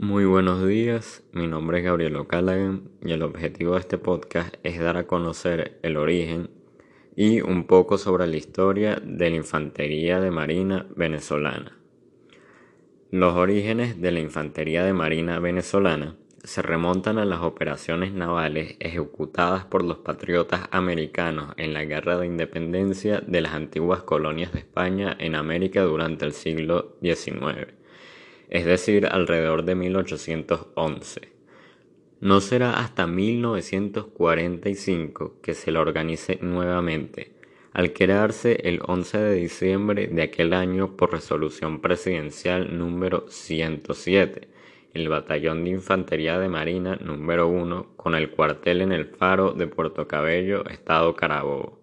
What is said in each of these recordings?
Muy buenos días, mi nombre es Gabriel O'Callaghan y el objetivo de este podcast es dar a conocer el origen y un poco sobre la historia de la Infantería de Marina venezolana. Los orígenes de la Infantería de Marina venezolana se remontan a las operaciones navales ejecutadas por los patriotas americanos en la Guerra de Independencia de las antiguas colonias de España en América durante el siglo XIX es decir, alrededor de 1811. No será hasta 1945 que se la organice nuevamente, al crearse el 11 de diciembre de aquel año por resolución presidencial número 107, el Batallón de Infantería de Marina número 1 con el cuartel en el Faro de Puerto Cabello, Estado Carabobo,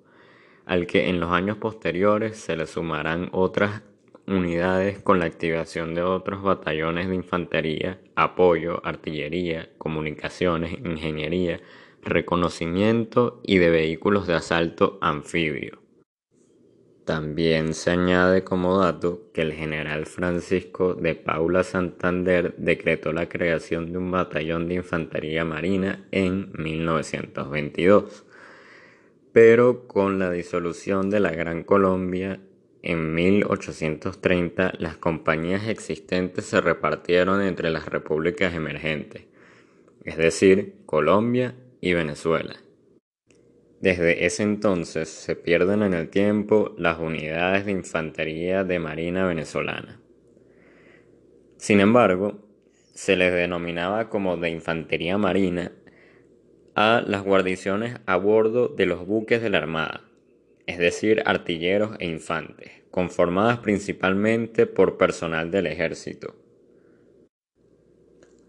al que en los años posteriores se le sumarán otras unidades con la activación de otros batallones de infantería, apoyo, artillería, comunicaciones, ingeniería, reconocimiento y de vehículos de asalto anfibio. También se añade como dato que el general Francisco de Paula Santander decretó la creación de un batallón de infantería marina en 1922, pero con la disolución de la Gran Colombia en 1830 las compañías existentes se repartieron entre las repúblicas emergentes, es decir, Colombia y Venezuela. Desde ese entonces se pierden en el tiempo las unidades de infantería de Marina venezolana. Sin embargo, se les denominaba como de infantería marina a las guarniciones a bordo de los buques de la Armada, es decir, artilleros e infantes, conformadas principalmente por personal del ejército.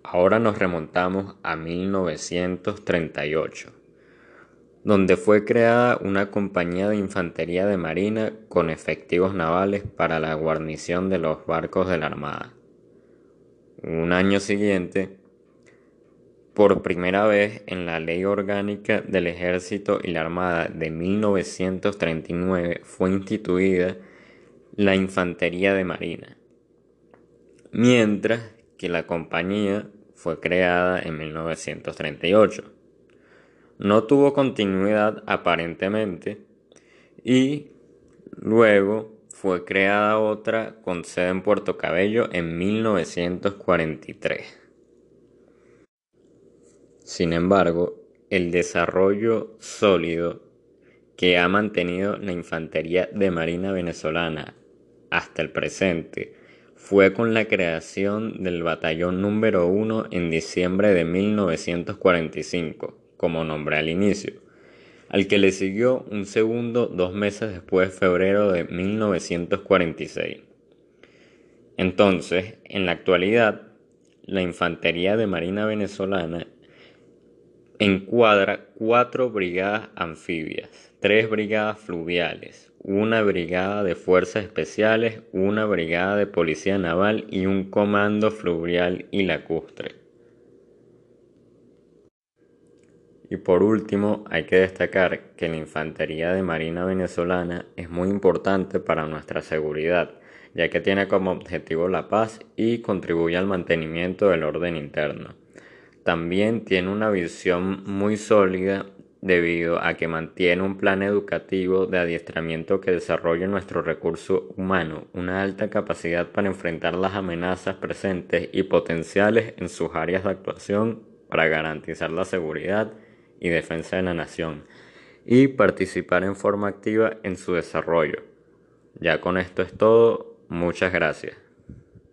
Ahora nos remontamos a 1938, donde fue creada una compañía de infantería de marina con efectivos navales para la guarnición de los barcos de la Armada. Un año siguiente, por primera vez en la Ley Orgánica del Ejército y la Armada de 1939 fue instituida la Infantería de Marina, mientras que la compañía fue creada en 1938. No tuvo continuidad aparentemente y luego fue creada otra con sede en Puerto Cabello en 1943. Sin embargo, el desarrollo sólido que ha mantenido la infantería de Marina venezolana hasta el presente fue con la creación del Batallón número 1 en diciembre de 1945, como nombré al inicio, al que le siguió un segundo dos meses después, febrero de 1946. Entonces, en la actualidad, la Infantería de Marina venezolana encuadra cuatro brigadas anfibias, tres brigadas fluviales, una brigada de fuerzas especiales, una brigada de policía naval y un comando fluvial y lacustre. Y por último, hay que destacar que la Infantería de Marina venezolana es muy importante para nuestra seguridad, ya que tiene como objetivo la paz y contribuye al mantenimiento del orden interno. También tiene una visión muy sólida debido a que mantiene un plan educativo de adiestramiento que desarrolla nuestro recurso humano, una alta capacidad para enfrentar las amenazas presentes y potenciales en sus áreas de actuación para garantizar la seguridad y defensa de la nación y participar en forma activa en su desarrollo. Ya con esto es todo, muchas gracias.